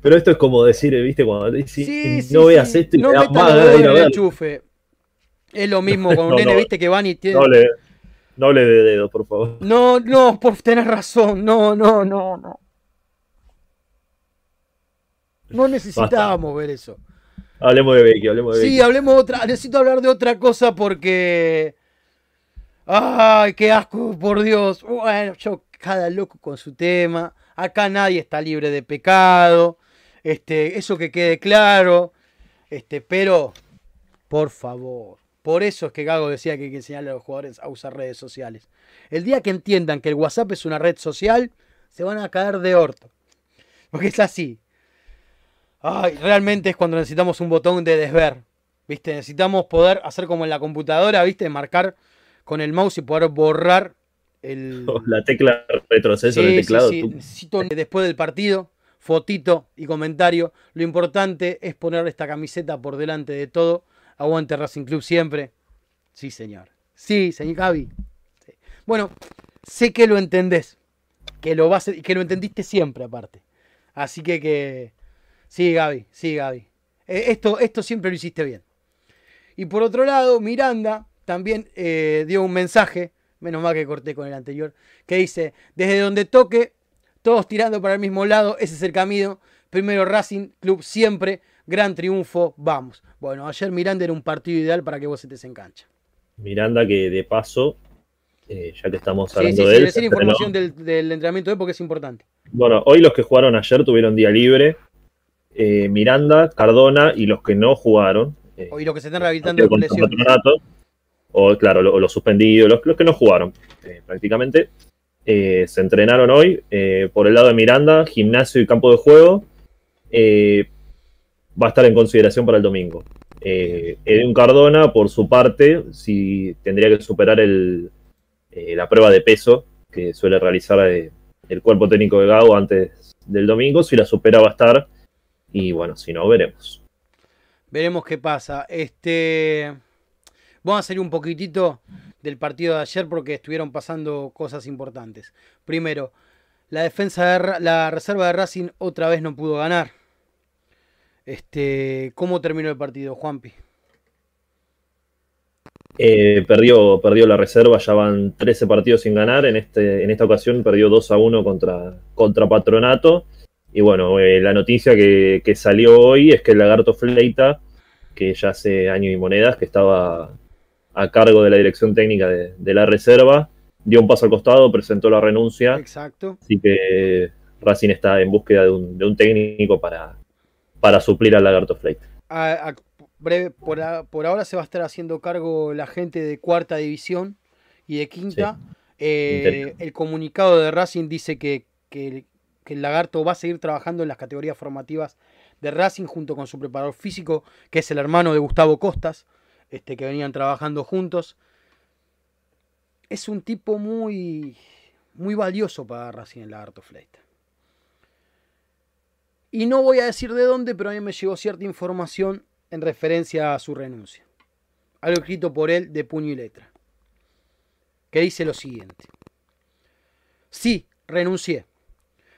Pero esto es como decir, ¿viste? Cuando no veas esto y no te más el enchufe. Es lo mismo con un nene, ¿viste? Que van y tienen. No le, no le dé dedo, por favor. No, no, por tener razón. No, no, no, no. No necesitábamos ver eso. Hablemos de Becky, hablemos de Becky. Sí, hablemos otra. Necesito hablar de otra cosa porque. Ay, qué asco, por Dios. Bueno, yo cada loco con su tema. Acá nadie está libre de pecado. Este, eso que quede claro. Este, pero, por favor. Por eso es que Gago decía que hay que enseñarle a los jugadores a usar redes sociales. El día que entiendan que el WhatsApp es una red social, se van a caer de orto. Porque es así. Ay, realmente es cuando necesitamos un botón de desver. ¿Viste? Necesitamos poder hacer como en la computadora, ¿viste? Marcar con el mouse y poder borrar el... La tecla retroceso del teclado. Sí, Necesito después del partido, fotito y comentario. Lo importante es poner esta camiseta por delante de todo. Aguante Racing Club siempre. Sí, señor. Sí, señor Gaby. Bueno, sé que lo entendés. Que lo, vas, que lo entendiste siempre, aparte. Así que que Sí, Gaby, sí, Gaby. Eh, esto, esto siempre lo hiciste bien. Y por otro lado, Miranda también eh, dio un mensaje, menos mal que corté con el anterior, que dice, desde donde toque, todos tirando para el mismo lado, ese es el camino. Primero Racing Club siempre, gran triunfo, vamos. Bueno, ayer Miranda era un partido ideal para que vos se te en cancha. Miranda que de paso, eh, ya que estamos hablando de él... Sí, información del, del entrenamiento de él porque es importante. Bueno, hoy los que jugaron ayer tuvieron día libre, eh, Miranda, Cardona y los que no jugaron. Eh, y los que se están rehabilitando lesión. O claro, los suspendidos, los, que no jugaron eh, prácticamente. se entrenaron hoy por el lado de Miranda, gimnasio y campo de juego. va a estar en consideración para el domingo. Eh, Edwin Cardona, por su parte, sí tendría que superar el, eh, la prueba de peso que suele realizar eh, el cuerpo técnico de Gago antes del domingo. Si la supera va a estar. Y bueno, si no, veremos. Veremos qué pasa. Este. Vamos a salir un poquitito del partido de ayer porque estuvieron pasando cosas importantes. Primero, la defensa de la reserva de Racing otra vez no pudo ganar. Este, ¿cómo terminó el partido, Juanpi? Eh, perdió, perdió la reserva, ya van 13 partidos sin ganar. En, este, en esta ocasión perdió 2 a 1 contra, contra Patronato. Y bueno, eh, la noticia que, que salió hoy es que el Lagarto Fleita, que ya hace años y monedas, que estaba a cargo de la dirección técnica de, de la reserva, dio un paso al costado, presentó la renuncia. Exacto. Así que Racing está en búsqueda de un, de un técnico para, para suplir al Lagarto Fleita. A- a- breve, por, a- por ahora se va a estar haciendo cargo la gente de cuarta división y de quinta. Eh, el comunicado de Racing dice que, que- que el Lagarto va a seguir trabajando en las categorías formativas de Racing junto con su preparador físico, que es el hermano de Gustavo Costas, este, que venían trabajando juntos. Es un tipo muy, muy valioso para Racing el Lagarto Fleita. Y no voy a decir de dónde, pero a mí me llegó cierta información en referencia a su renuncia. Algo escrito por él de puño y letra. Que dice lo siguiente. Sí, renuncié.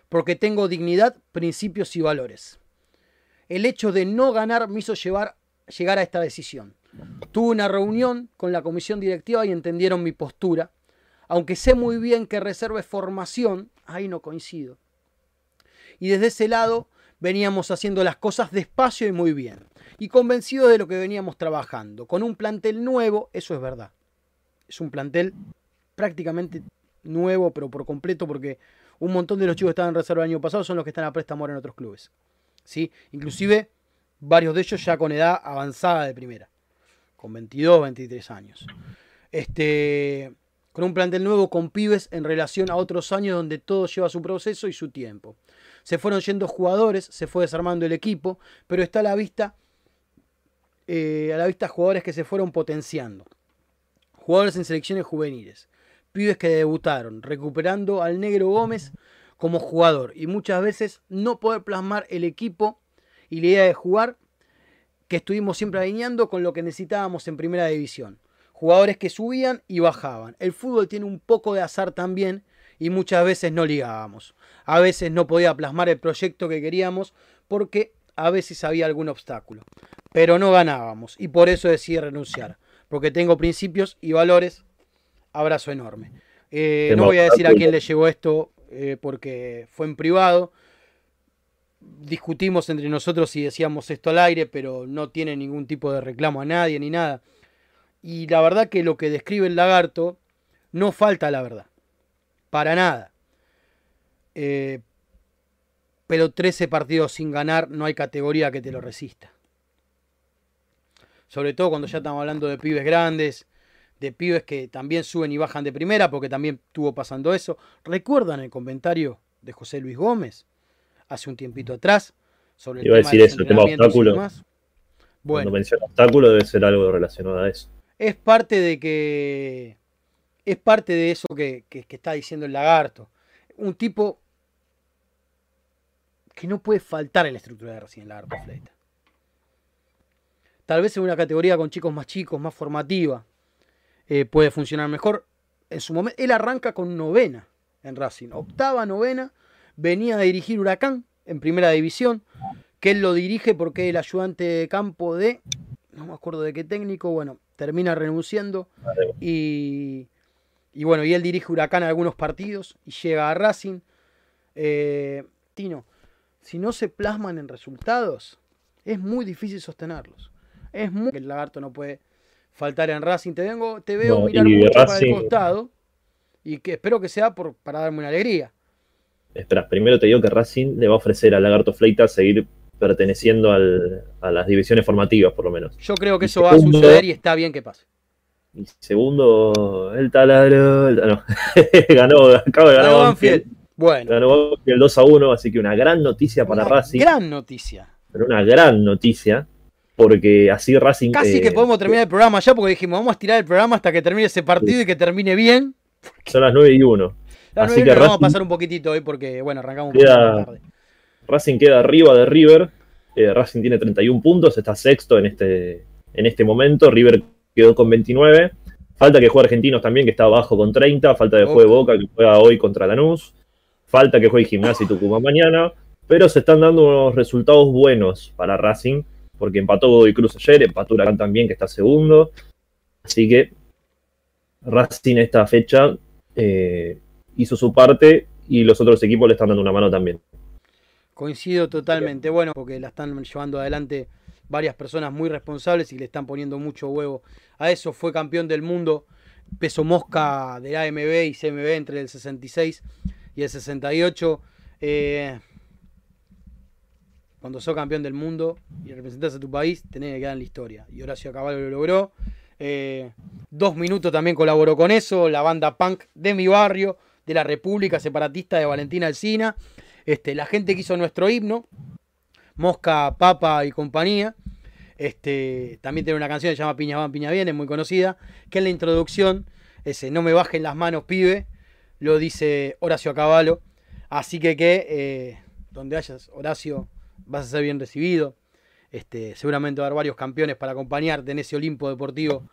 Porque tengo dignidad, principios y valores. El hecho de no ganar me hizo llegar a esta decisión. Tuve una reunión con la comisión directiva y entendieron mi postura. Aunque sé muy bien que reserve formación, ahí no coincido. Y desde ese lado veníamos haciendo las cosas despacio y muy bien. Y convencidos de lo que veníamos trabajando. Con un plantel nuevo, eso es verdad. Es un plantel prácticamente nuevo, pero por completo, porque un montón de los chicos que estaban en reserva el año pasado son los que están a préstamo en otros clubes. ¿Sí? Inclusive varios de ellos ya con edad avanzada de primera. Con 22, 23 años. Este, con un plantel nuevo con pibes en relación a otros años donde todo lleva su proceso y su tiempo. Se fueron yendo jugadores, se fue desarmando el equipo, pero está a la vista, eh, a la vista jugadores que se fueron potenciando. Jugadores en selecciones juveniles, pibes que debutaron, recuperando al negro Gómez como jugador y muchas veces no poder plasmar el equipo y la idea de jugar que estuvimos siempre alineando con lo que necesitábamos en primera división. Jugadores que subían y bajaban. El fútbol tiene un poco de azar también y muchas veces no ligábamos. A veces no podía plasmar el proyecto que queríamos porque a veces había algún obstáculo. Pero no ganábamos y por eso decidí renunciar. Porque tengo principios y valores. Abrazo enorme. Eh, no voy a decir a quién le llegó esto eh, porque fue en privado. Discutimos entre nosotros si decíamos esto al aire, pero no tiene ningún tipo de reclamo a nadie ni nada. Y la verdad que lo que describe el lagarto no falta la verdad. Para nada. Eh, pero 13 partidos sin ganar no hay categoría que te lo resista. Sobre todo cuando ya estamos hablando de pibes grandes, de pibes que también suben y bajan de primera, porque también estuvo pasando eso. ¿Recuerdan el comentario de José Luis Gómez hace un tiempito atrás sobre el Iba a tema decir de eso, el tema obstáculo. Bueno, Cuando menciona obstáculo debe ser algo relacionado a eso. es parte de que. Es parte de eso que, que- que está diciendo el lagarto. Un tipo que no puede faltar en la estructura de Racing, el lagarto Fleita. Tal vez en una categoría con chicos más chicos, más formativa, eh, puede funcionar mejor. En su momento, él arranca con novena en Racing, octava, novena, venía a dirigir Huracán en primera división, que él lo dirige porque el ayudante de campo de, no me acuerdo de qué técnico, bueno, termina renunciando y, y bueno, y él dirige Huracán algunos partidos y llega a Racing. Eh, Tino, si no se plasman en resultados, es muy difícil sostenerlos. Es muy el lagarto no puede faltar en Racing. Te vengo, te veo No, mirar mucho para el Racing- costado y que espero que sea por, para darme una alegría. Espera, primero te digo que Racing le va a ofrecer a Lagarto Fleita seguir perteneciendo al- a las divisiones formativas, por lo menos. Yo creo que Y eso va a suceder y está bien que pase. Y segundo, el taladro. el- no, ganó, acaba de ganar Banfield. Banfield. Bueno, Ganó Banfield 2 a 1, así que una gran noticia para una Racing. gran noticia. Pero una gran noticia. Porque así Racing... Casi eh, que podemos terminar el programa ya porque dijimos, vamos a estirar el programa hasta que termine ese partido y que termine bien. Son las 9 y 1. La Así nueve que nos vamos a Racing- pasar un poquitito hoy porque, bueno, arrancamos un Queda- poquito tarde. Racing queda arriba de River. eh, Racing tiene 31 puntos, está sexto en este, en este momento. River quedó con 29. Falta que juegue Argentinos también, que está abajo con 30. Falta que juegue. Boca, que juega hoy contra Lanús. Falta que juegue Gimnasia y Tucumán mañana. Pero se están dando unos resultados buenos para Racing, porque empató Godoy Cruz ayer, empató Huracán también, que está segundo. Así que Racing esta fecha eh, hizo su parte y los otros equipos le están dando una mano también. Coincido totalmente, bueno, porque la están llevando adelante varias personas muy responsables y le están poniendo mucho huevo a eso. Fue campeón del mundo, peso mosca del AMB y CMB entre el 66 y el 68. Eh, cuando sos campeón del mundo y representas a tu país, tenés que quedar en la historia. Y Horacio Caballo lo logró. Eh, dos minutos también colaboró con eso, la banda punk de mi barrio, de la República Separatista de Valentina Alcina. Este, la gente que hizo nuestro himno, Mosca, Papa y compañía. Este, también tiene una canción que se llama Piña van, Piña viene, muy conocida, que en la introducción, ese no me bajen las manos, pibe, lo dice Horacio Caballo. Así que que eh, donde hayas, Horacio, vas a ser bien recibido. Este, seguramente va a haber varios campeones para acompañarte en ese Olimpo deportivo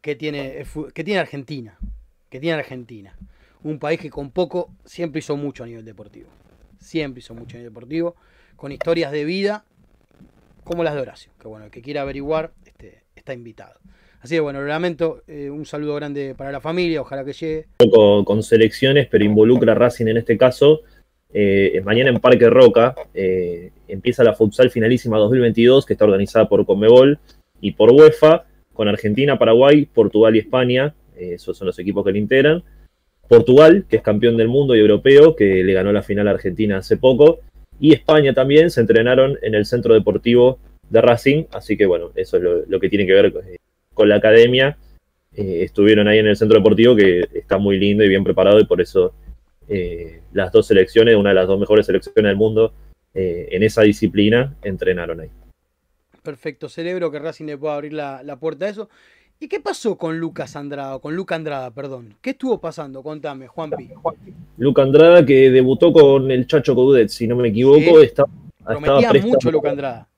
que tiene, fu- que tiene Argentina. Que tiene Argentina. Un país que con poco siempre hizo mucho a nivel deportivo. Siempre hizo mucho a nivel deportivo. Con historias de vida como las de Horacio. Que bueno, el que quiera averiguar este, está invitado. Así que bueno, lo lamento. eh, un saludo grande para la familia. Ojalá que llegue. con, con selecciones, pero involucra Racing en este caso. Eh, mañana en Parque Roca eh, empieza la futsal finalísima 2022, que está organizada por Conmebol y por UEFA, con Argentina, Paraguay, Portugal y España. Eh, esos son los equipos que le integran. Portugal, que es campeón del mundo y europeo, que le ganó la final a Argentina hace poco. Y España también se entrenaron en el centro deportivo de Racing. Así que bueno, eso es lo, que tiene que ver con la academia. Estuvieron ahí en el centro deportivo que está muy lindo y bien preparado y por eso eh, las dos selecciones, una de las dos mejores selecciones del mundo eh, en esa disciplina, entrenaron ahí. Perfecto. Celebro que Racing le pueda abrir la, la puerta a eso. ¿Y qué pasó con Lucas Andrada? Con Luca Andrada, perdón. ¿Qué estuvo pasando? Contame, Juanpi. Luca Andrada, que debutó con el Chacho Coudet, si no me equivoco, Sí. estaba, estaba Prometía préstamo- mucho Luca Andrada.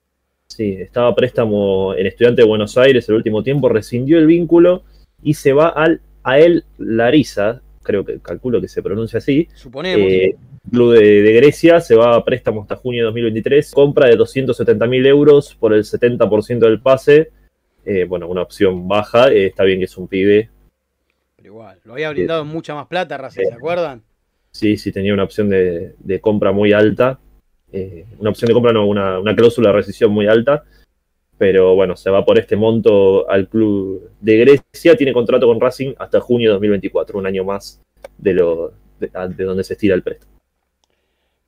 Sí, estaba préstamo en Estudiante de Buenos Aires el último tiempo, rescindió el vínculo y se va al a él Larisa, creo que calculo que se pronuncia así, Suponemos. eh, club de, de Grecia, se va a préstamo hasta junio de 2023, compra de 270 mil euros por el 70% del pase, eh, bueno, una opción baja, eh, está bien que es un pibe, Pero igual, lo había brindado mucha más plata, Racing, ¿se acuerdan? sí, sí tenía una opción de, de compra muy alta, una opción de compra, no, una, una cláusula de rescisión muy alta, pero bueno, se va por este monto al club de Grecia, tiene contrato con Racing hasta junio de 2024, un año más de, lo, de, de donde se estira el préstamo.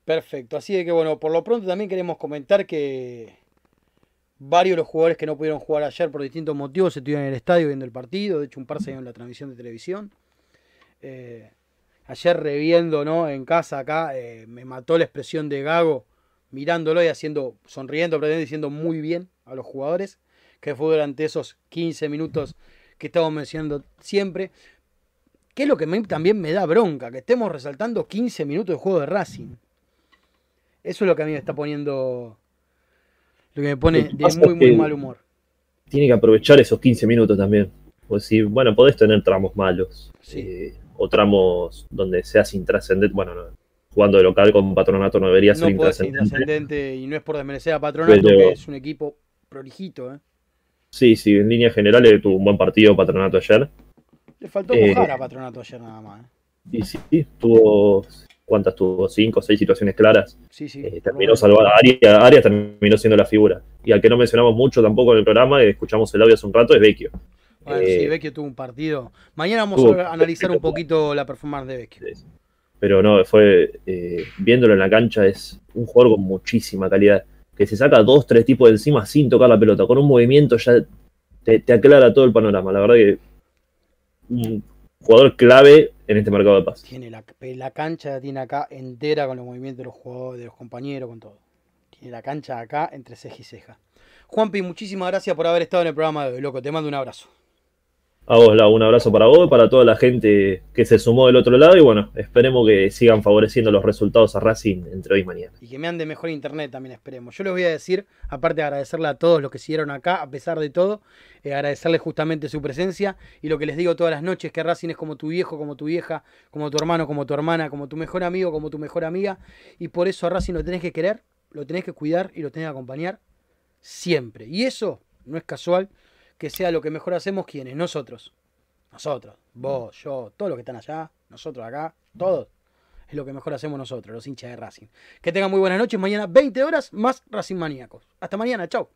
Perfecto. Así de que bueno, por lo pronto también queremos comentar que varios de los jugadores que no pudieron jugar ayer por distintos motivos estuvieron en el estadio viendo el partido. De hecho, un par se en la transmisión de televisión. Eh, ayer reviendo, ¿no? En casa acá, eh, me mató la expresión de Gago mirándolo y haciendo, sonriendo, diciendo muy bien a los jugadores, que fue durante esos 15 minutos que estamos mencionando siempre. Que es lo que me- también me da bronca, que estemos resaltando 15 minutos de juego de Racing. Eso es lo que a mí me está poniendo. Lo que me pone de muy, muy mal humor. tiene que aprovechar esos 15 minutos también. Pues si, bueno, podés tener tramos malos. Sí. eh, o tramos donde seas intrascendente. Bueno, no, jugando de local con patronato no debería ser No ser intrascendente. intrascendente y no es por desmerecer a Patronato, Pero- que es un equipo prolijito. ¿eh? Sí, sí, en línea general tuvo un buen partido patronato ayer. Le faltó Eh, mojar a Patronato ayer nada más. ¿eh? Y sí, sí, tuvo. ¿Cuántas tuvo? ¿Cinco o seis situaciones claras? Sí, sí. Eh, terminó salvada. Arias, Arias terminó siendo la figura. Y al que no mencionamos mucho tampoco en el programa, que escuchamos el audio hace un rato, es Vecchio. Bueno, Eh, sí, Vecchio tuvo un partido. Mañana vamos tuvo- a analizar un poquito la performance de Vecchio. pero no, fue eh, viéndolo en la cancha, es un jugador con muchísima calidad, que se saca dos, tres tipos de encima sin tocar la pelota, con un movimiento ya te, aclara todo el panorama, la verdad que un jugador clave en este mercado de paz. Tiene la, la cancha la tiene acá entera con los movimientos de los jugadores, de los compañeros, con todo. Tiene la cancha acá entre ceja y ceja. Juanpi, muchísimas gracias por haber estado en el programa de hoy, loco. Te mando un abrazo. A vos, un abrazo para vos, para toda la gente que se sumó del otro lado y bueno, esperemos que sigan favoreciendo los resultados a Racing entre hoy y mañana. Y que me ande mejor internet también, esperemos. Yo les voy a decir, aparte de agradecerle a todos los que siguieron acá, a pesar de todo, eh, agradecerles justamente su presencia y lo que les digo todas las noches, que Racing es como tu viejo, como tu vieja, como tu hermano, como tu hermana, como tu mejor amigo, como tu mejor amiga. Y por eso a Racing lo tenés que querer, lo tenés que cuidar y lo tenés que acompañar siempre. Y eso no es casual que sea lo que mejor hacemos quienes, nosotros. Nosotros, vos, yo, todos los que están allá, nosotros acá, todos. Es lo que mejor hacemos nosotros, los hinchas de Racing. Que tengan muy buenas noches. Mañana 20 horas más Racing Maníacos. Hasta mañana, chao.